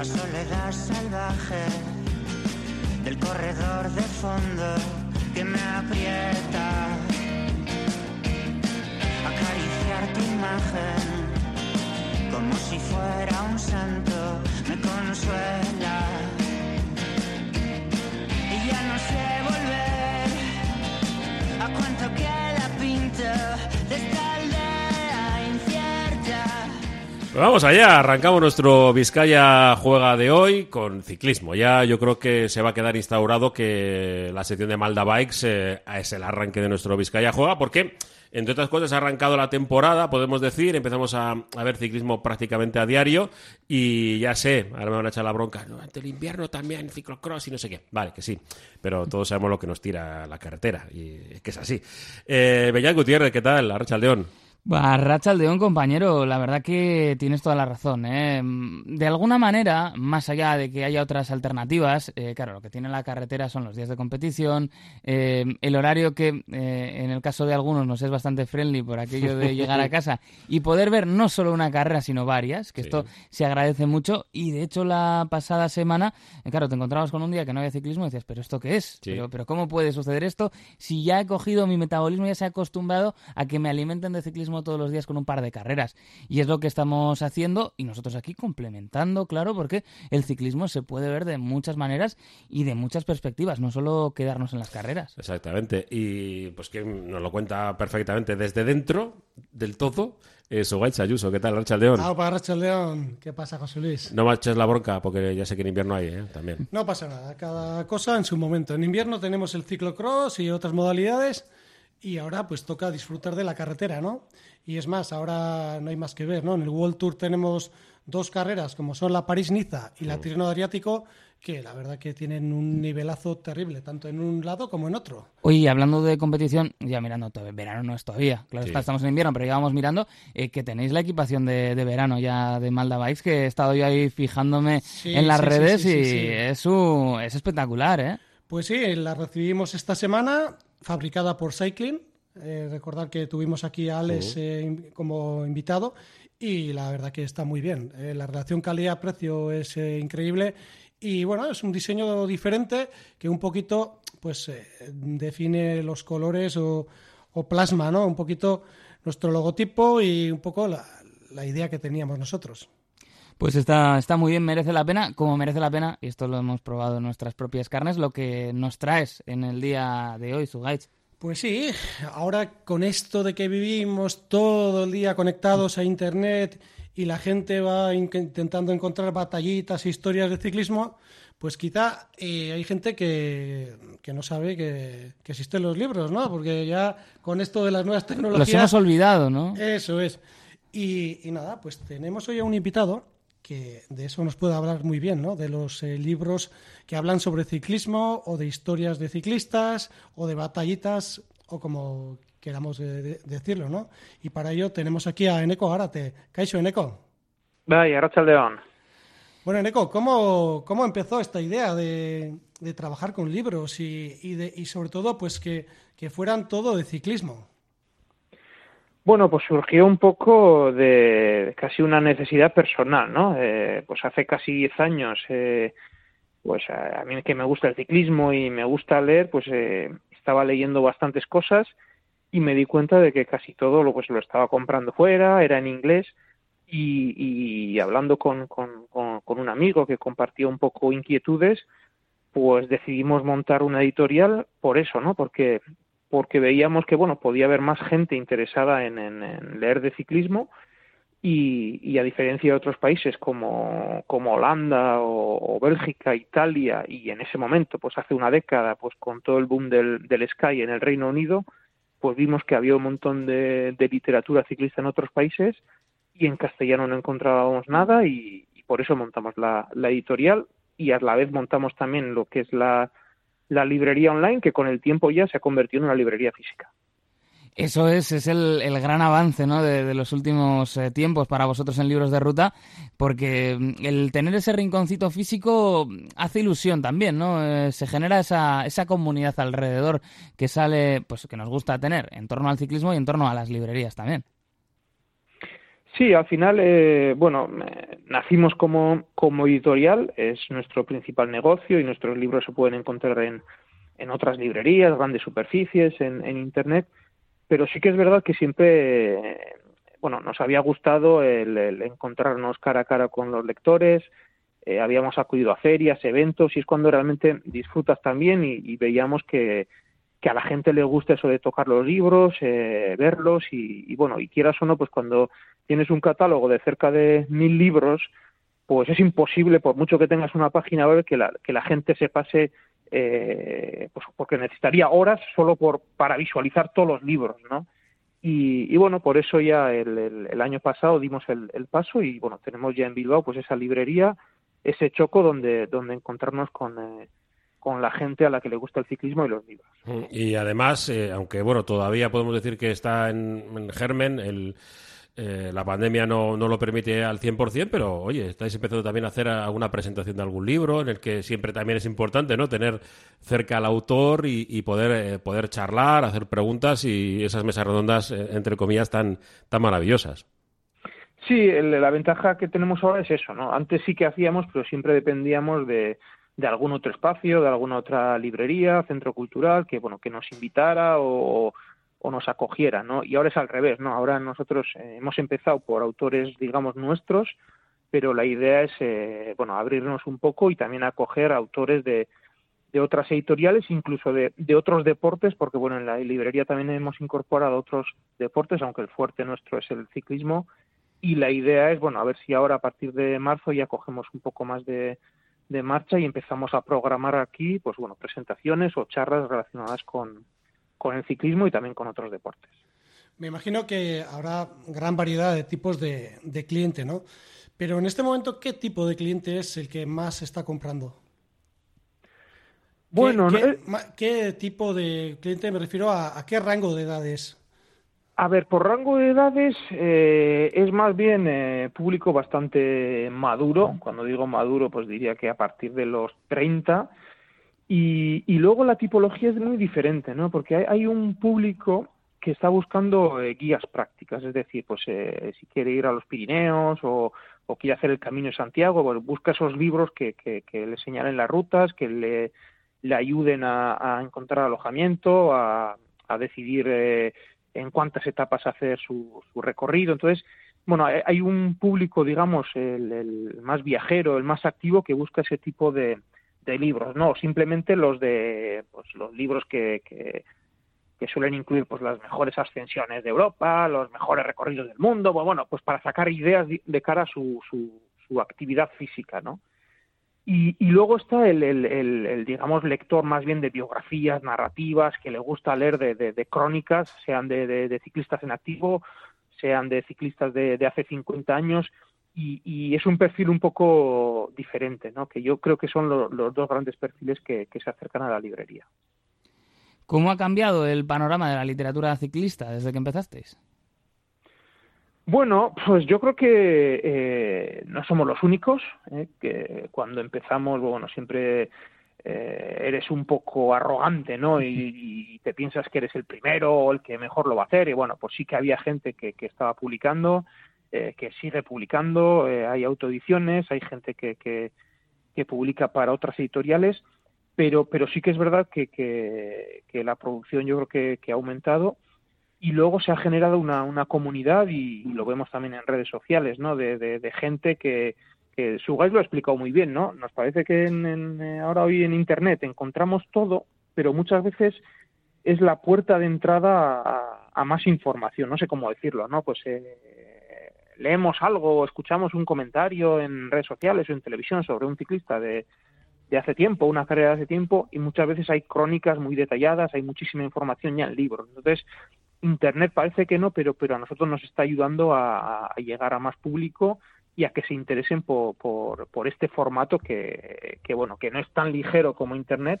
La soledad salvaje del corredor de fondo que me aprieta. Acariciar tu imagen como si fuera un santo me consuela. Y ya no sé volver a cuánto queda pinta de esta. Pues vamos allá, arrancamos nuestro Vizcaya Juega de hoy con ciclismo. Ya yo creo que se va a quedar instaurado que la sección de Malda Bikes eh, es el arranque de nuestro Vizcaya Juega, porque entre otras cosas ha arrancado la temporada, podemos decir, empezamos a, ver ciclismo prácticamente a diario y ya sé, ahora me van a echar la bronca, "No, ante el invierno también, ciclocross y no sé qué. Vale, que sí, pero todos sabemos lo que nos tira la carretera y es que es así. Eh, Beñat Gutiérrez, ¿qué tal? Arracha León. Racha Aldeón, compañero, la verdad que tienes toda la razón. ¿eh? De alguna manera, más allá de que haya otras alternativas, eh, claro, lo que tiene la carretera son los días de competición, eh, el horario que eh, en el caso de algunos nos es bastante friendly por aquello de llegar a casa y poder ver no solo una carrera, sino varias, que Sí. esto se agradece mucho. Y de hecho, la pasada semana, eh, claro, te encontrabas con un día que no había ciclismo y decías, ¿pero esto qué es? Sí. Pero, pero ¿cómo puede suceder esto si ya he cogido mi metabolismo, ya se ha acostumbrado a que me alimenten de ciclismo todos los días con un par de carreras? Y es lo que estamos haciendo y nosotros aquí complementando, claro, porque el ciclismo se puede ver de muchas maneras y de muchas perspectivas, no solo quedarnos en las carreras. Exactamente. Y pues que nos lo cuenta perfectamente desde dentro del todo. Eh, Sugaich Ayuso, ¿qué tal, Arracha León? Ah, para Racha León. ¿Qué pasa, José Luis? No me eches la bronca porque ya sé que en invierno hay, ¿eh? También. No pasa nada, cada cosa en su momento. En invierno tenemos el ciclocross y otras modalidades y ahora pues toca disfrutar de la carretera, ¿no? Y es más, ahora no hay más que ver, ¿no? En el World Tour tenemos dos carreras como son la París-Niza y la Tirreno Adriático que la verdad que tienen un nivelazo terrible, tanto en un lado como en otro. Oye, hablando de competición, ya mirando, verano no es todavía, claro, Sí. estamos en invierno, pero ya vamos mirando eh, que tenéis la equipación de, de verano ya de Malda Bikes, que he estado yo ahí fijándome Sí, en las sí, redes sí, sí, y sí. Es, un- es espectacular, ¿eh? Pues sí, la recibimos esta semana, fabricada por Cycling. Eh, recordar que tuvimos aquí a Alex eh, como invitado y la verdad que está muy bien. Eh, la relación calidad-precio es increíble y bueno, es un diseño diferente que un poquito pues define los colores o, o plasma, ¿no? Un poquito nuestro logotipo y un poco la, la idea que teníamos nosotros. Pues está, está muy bien, merece la pena, como merece la pena, y esto lo hemos probado en nuestras propias carnes, lo que nos traes en el día de hoy, Sugaich. Pues sí, ahora con esto de que vivimos todo el día conectados a Internet y la gente va in- intentando encontrar batallitas e historias de ciclismo, pues quizá eh, hay gente que, que no sabe que, que existen los libros, ¿no? Porque ya con esto de las nuevas Los tecnologías... hemos olvidado, ¿no? Eso es. Y, y nada, pues tenemos hoy a un invitado que de eso nos puede hablar muy bien, ¿no? De los eh, libros que hablan sobre ciclismo o de historias de ciclistas o de batallitas o como queramos eh, de- decirlo, ¿no? Y para ello tenemos aquí a Eneco Gárate. Caixo, Eneco. Bai, Arratsaldeon. Bueno, Eneco, ¿cómo, cómo empezó esta idea de, de trabajar con libros y, y, de- y sobre todo pues que, que fueran todo de ciclismo? Bueno, pues surgió un poco de casi una necesidad personal, ¿no? Eh, pues hace casi 10 años, eh, pues a, mí que me gusta el ciclismo y me gusta leer, pues eh, estaba leyendo bastantes cosas y me di cuenta de que casi todo lo, pues, lo estaba comprando fuera, era en inglés y, y hablando con, con, con, con un amigo que compartía un poco inquietudes, pues decidimos montar una editorial por eso, ¿no? Porque porque veíamos que bueno podía haber más gente interesada en, en- en leer de ciclismo y, y a diferencia de otros países como, como Holanda o, Bélgica, Italia y en ese momento, pues hace una década, pues con todo el boom del, del Sky en el Reino Unido, pues vimos que había un montón de, de literatura ciclista en otros países y en castellano no encontrábamos nada y, por eso montamos la editorial y a la vez montamos también lo que es la, la librería online que con el tiempo ya se ha convertido en una librería física. Eso es, es el, el gran avance ¿no? de, de los últimos eh, tiempos para vosotros en libros de ruta, porque mm, el tener ese rinconcito físico hace ilusión también, ¿no? Eh, se genera esa, esa comunidad alrededor que sale, pues que nos gusta tener en torno al ciclismo y en torno a las librerías también. Sí, al final, eh, bueno, nacimos como, como editorial, es nuestro principal negocio y nuestros libros se pueden encontrar en, en otras librerías, grandes superficies, en, en Internet, pero sí que es verdad que siempre, eh, bueno, nos había gustado el, el encontrarnos cara a cara con los lectores, eh, habíamos acudido a ferias, eventos, y es cuando realmente disfrutas también y veíamos que, que a la gente le gusta eso de tocar los libros, eh, verlos y, y, bueno, y quieras o no, pues cuando tienes un catálogo de cerca de mil libros, pues es imposible, por mucho que tengas una página web, que la, que la gente se pase, eh, pues porque necesitaría horas solo por, para visualizar todos los libros, ¿no? Y, y bueno, por eso ya el, el, el año pasado dimos el, el, paso y bueno, tenemos ya en Bilbao pues esa librería, ese choco donde, donde encontrarnos con... Eh, con la gente a la que le gusta el ciclismo y los libros. Y además, eh, aunque bueno, todavía podemos decir que está en, en germen, el, eh, la pandemia no, no, lo permite al 100%, pero oye, estáis empezando también a hacer alguna presentación de algún libro en el que siempre también es importante no tener cerca al autor y, y poder, eh, poder charlar, hacer preguntas y esas mesas redondas, eh, entre comillas, tan, tan maravillosas. Sí, el, la ventaja que tenemos ahora es eso, ¿no? Antes sí que hacíamos, pero siempre dependíamos de, de algún otro espacio, de alguna otra librería, centro cultural, que bueno, que nos invitara o, nos acogiera, ¿no? Y ahora es al revés, ¿no? Ahora nosotros eh, hemos empezado por autores, digamos, nuestros, pero la idea es, eh, bueno, abrirnos un poco y también acoger autores de, de otras editoriales, incluso de, de, otros deportes, porque, bueno, en la librería también hemos incorporado otros deportes, aunque el fuerte nuestro es el ciclismo, y la idea es, bueno, a ver si ahora a partir de marzo ya cogemos un poco más de, de marcha y empezamos a programar aquí, pues bueno, presentaciones o charlas relacionadas con, con el ciclismo y también con otros deportes. Me imagino que habrá gran variedad de tipos de, de cliente, ¿no? Pero en este momento, ¿qué tipo de cliente es el que más está comprando? Bueno, ¿Qué, qué, eh... ¿qué tipo de cliente me refiero a, a, qué rango de edades? A ver, por rango de edades eh, es más bien eh, público bastante maduro. Cuando digo maduro, pues diría que a partir de los 30. Y, y luego la tipología es muy diferente, ¿no? Porque hay, hay un público que está buscando eh, guías prácticas, es decir, pues eh, si quiere ir a los Pirineos o, o quiere hacer el Camino de Santiago, pues busca esos libros que, que, que le señalen las rutas, que le, le ayuden a, a encontrar alojamiento, a, a decidir eh, en cuántas etapas hacer su, su recorrido. Entonces, bueno, hay un público, digamos, el, el, más viajero, el más activo, que busca ese tipo de, libros, no simplemente los de pues, los libros que, que, que, suelen incluir pues las mejores ascensiones de Europa, los mejores recorridos del mundo, pues, bueno, pues para sacar ideas de cara a su, su, su actividad física, ¿no? Y, y, luego está el, digamos, lector más bien de biografías, narrativas, que le gusta leer de, crónicas, sean de, ciclistas en activo, sean de ciclistas de, hace 50 años, y, es un perfil un poco diferente, ¿no? que yo creo que son lo, los dos grandes perfiles que, que se acercan a la librería. ¿Cómo ha cambiado el panorama de la literatura ciclista desde que empezasteis? Bueno, pues yo creo que eh, no somos los únicos, eh, que cuando empezamos, bueno, siempre eh, eres un poco arrogante, ¿no? Y, y, te piensas que eres el primero o el que mejor lo va a hacer. Y bueno, pues sí que había gente que, que estaba publicando, eh, que sigue publicando, eh, hay autoediciones, hay gente que, que, que, publica para otras editoriales, pero, pero sí que es verdad que, que, la producción yo creo que ha aumentado y luego se ha generado una, una comunidad y, lo vemos también en redes sociales, ¿no? De, de, gente que, que Sugais lo ha explicado muy bien, ¿no? Nos parece que en, en, eh, ahora hoy en Internet encontramos todo, pero muchas veces es la puerta de entrada a, a más información, no sé cómo decirlo, ¿no? Pues eh, leemos algo o escuchamos un comentario en redes sociales o en televisión sobre un ciclista de, de hace tiempo, una carrera de hace tiempo, y muchas veces hay crónicas muy detalladas, hay muchísima información ya en libros. Entonces, Internet parece que no, pero, pero a nosotros nos está ayudando a, llegar a más público y a que se interesen por, por, este formato que, que, bueno, que no es tan ligero como Internet,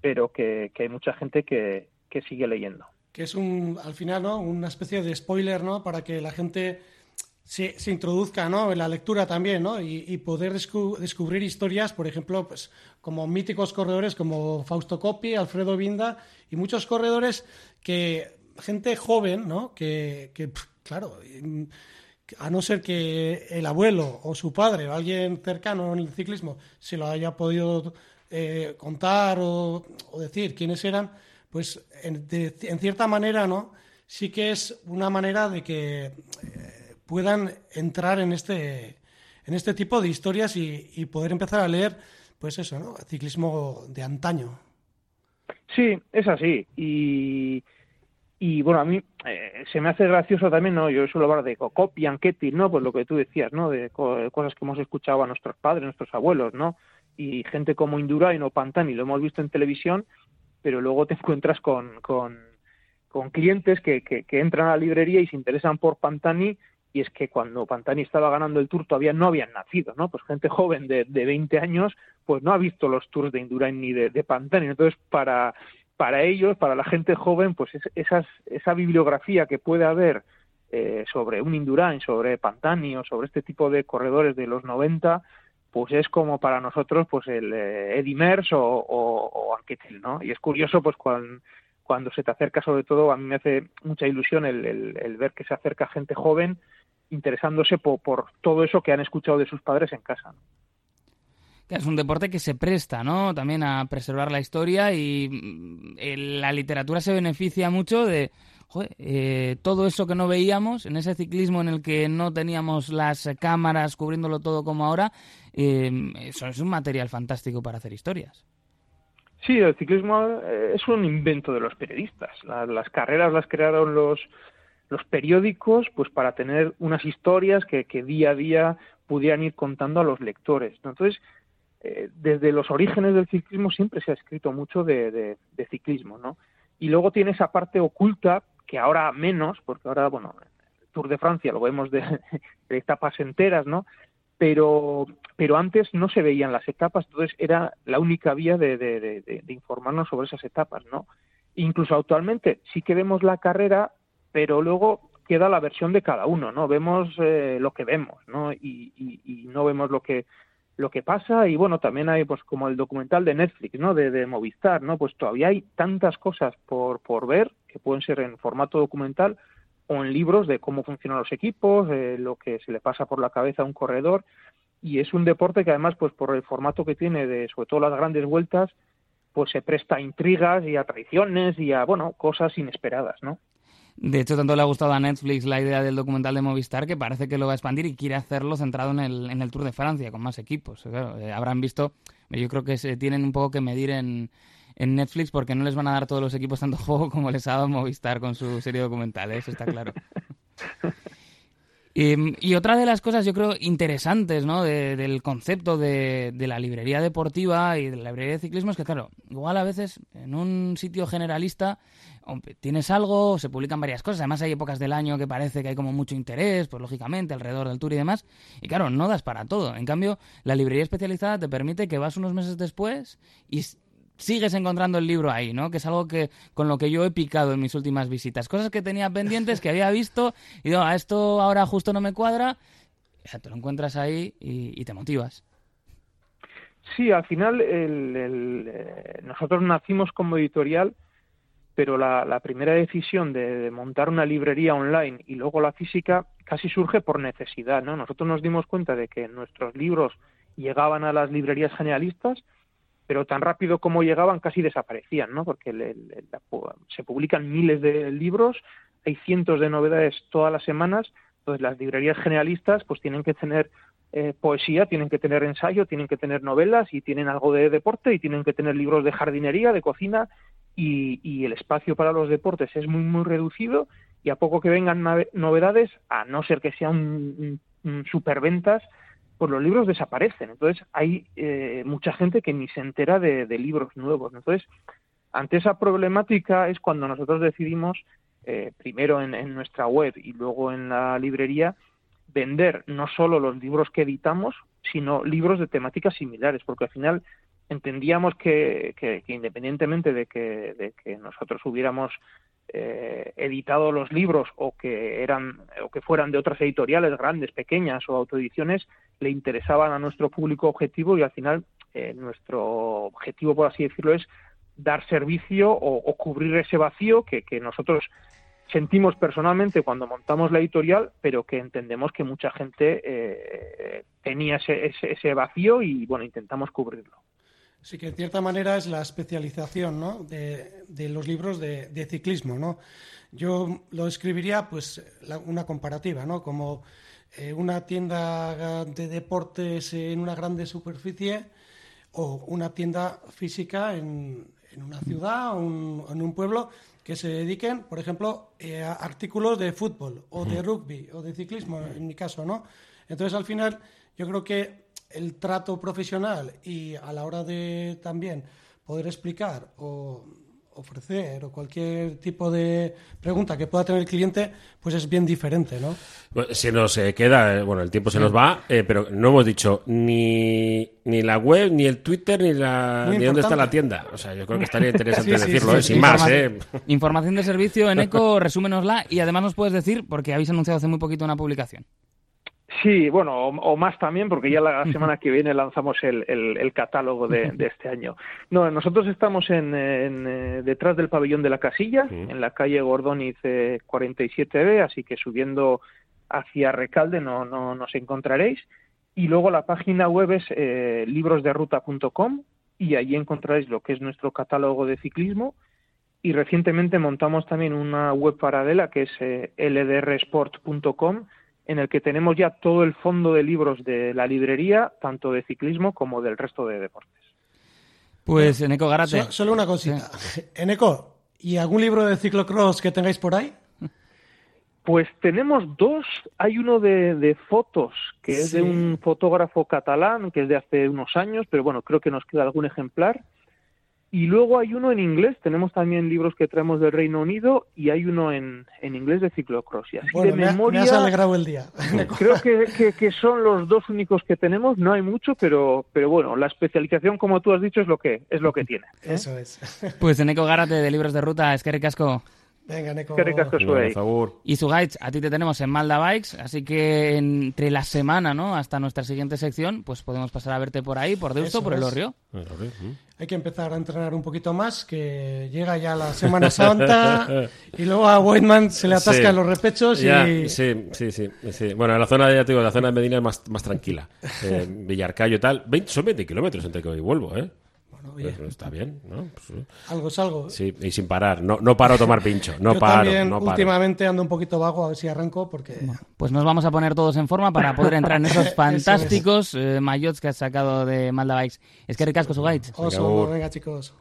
pero que, que hay mucha gente que, que sigue leyendo. Que es un, al final, ¿no? Una especie de spoiler, ¿no? Para que la gente se, se introduzca, ¿no? En la lectura también, ¿no? Y, poder descu descubrir historias, por ejemplo, pues como míticos corredores como Fausto Coppi, Alfredo Vinda y muchos corredores que gente joven, ¿no? Que, que claro, a no ser que el abuelo o su padre o alguien cercano en el ciclismo se lo haya podido eh, contar o, decir quiénes eran, pues en, cierta manera, ¿no? Sí que es una manera de que eh, puedan entrar en este, en este tipo de historias y, poder empezar a leer, pues eso, ¿no? ciclismo de antaño. Sí, es así. Y, y bueno, a mí eh, se me hace gracioso también, ¿no? Yo suelo hablar de copy and ¿no? Pues lo que tú decías, ¿no? De cosas que hemos escuchado a nuestros padres, nuestros abuelos, ¿no? Y gente como Indurain o Pantani lo hemos visto en televisión, pero luego te encuentras con, con, con clientes que, que, que entran a la librería y se interesan por Pantani y es que cuando Pantani estaba ganando el Tour todavía no habían nacido, ¿no? Pues gente joven de, de 20 años pues no ha visto los Tours de Indurain ni de, de Pantani. Entonces, para para ellos, para la gente joven, pues esas, esa bibliografía que puede haber eh, sobre un Indurain, sobre Pantani o sobre este tipo de corredores de los 90, pues es como para nosotros pues el eh, Eddie Merckx o, o, Anquetil, ¿no? Y es curioso pues cuando, cuando se te acerca sobre todo, a mí me hace mucha ilusión el, ver que se acerca gente joven interesándose por, todo eso que han escuchado de sus padres en casa. Es un deporte que se presta, ¿no? También a preservar la historia y mm, la literatura se beneficia mucho de eh, todo eso que no veíamos en ese ciclismo en el que no teníamos las cámaras cubriéndolo todo como ahora. Eh, eso es un material fantástico para hacer historias. Sí, el ciclismo eh, es un invento de los periodistas. las carreras las crearon los, los periódicos pues para tener unas historias que, que día a día pudieran ir contando a los lectores. Entonces, eh, desde los orígenes del ciclismo siempre se ha escrito mucho de, ciclismo, ¿no? Y luego tiene esa parte oculta que ahora menos, porque ahora, bueno, el Tour de Francia lo vemos de, etapas enteras, ¿no? Pero, pero antes no se veían las etapas, entonces era la única vía de, informarnos sobre esas etapas, ¿no? Incluso actualmente sí que vemos la carrera, pero luego queda la versión de cada uno, ¿no? Vemos eh, lo que vemos, ¿no? y, no vemos lo que lo que pasa y bueno también hay pues como el documental de Netflix no de, Movistar no pues todavía hay tantas cosas por por ver que pueden ser en formato documental o en libros de cómo funcionan los equipos lo que se le pasa por la cabeza a un corredor. Y es un deporte que además pues por el formato que tiene de sobre todo las grandes vueltas pues se presta a intrigas y a traiciones y a bueno cosas inesperadas no de hecho, tanto le ha gustado a Netflix la idea del documental de Movistar que parece que lo va a expandir y quiere hacerlo centrado en el, en el Tour de Francia, con más equipos. Eh, habrán visto, yo creo que se tienen un poco que medir en, en Netflix porque no les van a dar todos los equipos tanto juego como les ha dado Movistar con su serie documental, ¿eh? eso está claro. Y, otra de las cosas, yo creo, interesantes ¿no? del concepto de, la librería deportiva y de la librería de ciclismo es que, claro, igual a veces en un sitio generalista tienes algo, se publican varias cosas, además hay épocas del año que parece que hay como mucho interés, pues lógicamente, alrededor del tour y demás, y claro, no das para todo. En cambio, la librería especializada te permite que vas unos meses después y sigues encontrando el libro ahí, ¿no? Que es algo que con lo que yo he picado en mis últimas visitas. Cosas que tenía pendientes, que había visto, y digo, a esto ahora justo no me cuadra, ya te lo encuentras ahí y, te motivas. Sí, al final eh, nosotros nacimos como editorial, pero la, primera decisión de, montar una librería online y luego la física casi surge por necesidad, ¿no? Nosotros nos dimos cuenta de que nuestros libros llegaban a las librerías generalistas, pero tan rápido como llegaban casi desaparecían, ¿no? Porque se publican miles de libros, hay cientos de novedades todas las semanas, entonces las librerías generalistas pues tienen que tener eh, poesía, tienen que tener ensayo, tienen que tener novelas y tienen algo de deporte y tienen que tener libros de jardinería, de cocina y, el espacio para los deportes es muy muy reducido y a poco que vengan novedades, a no ser que sean superventas, pues los libros desaparecen. Entonces hay eh, mucha gente que ni se entera de, libros nuevos. Entonces, ante esa problemática es cuando nosotros decidimos, eh, primero en, nuestra web y luego en la librería, vender no solo los libros que editamos, sino libros de temáticas similares, porque al final entendíamos que, que, independientemente de que, de que nosotros hubiéramos eh, editado los libros o que eran o que fueran de otras editoriales grandes, pequeñas o autoediciones, le interesaban a nuestro público objetivo y al final eh, nuestro objetivo, por así decirlo, es dar servicio o, cubrir ese vacío que, nosotros sentimos personalmente cuando montamos la editorial, pero que entendemos que mucha gente eh, tenía ese, ese, vacío y bueno, intentamos cubrirlo. Sí, que en cierta manera es la especialización ¿no? de, de los libros de, de, ciclismo. ¿no? Yo lo escribiría pues la, una comparativa, ¿no? como eh, una tienda de deportes en una grande superficie o una tienda física en, en una ciudad o un, en un pueblo que se dediquen, por ejemplo, eh, a artículos de fútbol o de rugby o de ciclismo, en mi caso, ¿no? Entonces, al final, yo creo que el trato profesional y a la hora de también poder explicar o ofrecer o cualquier tipo de pregunta que pueda tener el cliente, pues es bien diferente, ¿no? Bueno, se nos eh, queda, eh, bueno, el tiempo se nos va, eh, pero no hemos dicho ni, ni la web, ni el Twitter, ni la Muy ni dónde está la tienda. O sea, yo creo que estaría interesante Sí, sí, decirlo, sí, eh, sí. sin más, Informa- ¿eh? Información de servicio en ECO, resúmenosla y además nos puedes decir, porque habéis anunciado hace muy poquito una publicación. Sí, bueno, o, o más también, porque ya la semana que viene lanzamos el, el- el catálogo de, de este año. No, nosotros estamos en, en, eh, detrás del pabellón de la casilla, en la calle Gordóniz eh, 47B, así que subiendo hacia Recalde no, no nos encontraréis. Y luego la página web es eh, librosderuta.com y allí encontraréis lo que es nuestro catálogo de ciclismo. Y recientemente montamos también una web paralela que es eh, ldrsport.com en el que tenemos ya todo el fondo de libros de la librería, tanto de ciclismo como del resto de deportes. Pues en ECO Garate. So- solo una cosita. Eneco, ¿y algún libro de ciclocross que tengáis por ahí? Pues tenemos dos. Hay uno de, de fotos, que es de un fotógrafo catalán, que es de hace unos años, pero bueno, creo que nos queda algún ejemplar. Y luego hay uno en inglés. Tenemos también libros que traemos del Reino Unido y hay uno en, en inglés de ciclocross. Y así Bueno, de me, ha- me memoria, has alegrado el día. Eneco. creo que, que- que son los dos únicos que tenemos. No hay mucho, pero, pero bueno, la especialización, como tú has dicho, es lo que, es lo que tiene. ¿eh? Eso es. Pues en ECO Garate de Libros de Ruta, es que Casco. Venga, favor. Y Sugaich, a ti te tenemos en Malda Bikes, así que entre la semana, ¿no? Hasta nuestra siguiente sección, pues podemos pasar a verte por ahí, por Deusto, Eso por el es. Orrio. Hay que empezar a entrenar un poquito más, que llega ya la Semana Santa y luego a Whiteman se le atascan Sí. los repechos Ya, y... sí, sí, sí, sí. Bueno, la zona, ya te digo, la zona de Medina es más, más tranquila. Eh, Villarcayo y tal. 20, son 20 kilómetros entre que voy y vuelvo, ¿eh? Bueno, oye, está bien, ¿no? Pues, sí. algo es algo. sí, y sin parar. No, no paro a tomar pincho. No Yo paro, también no paro. últimamente ando un poquito vago, a ver si arranco, porque... Pues nos vamos a poner todos en forma para poder entrar en esos fantásticos eh, maillots que has sacado de Malda Bikes. Es que ricasco, Sugaich. Oso, venga chicos.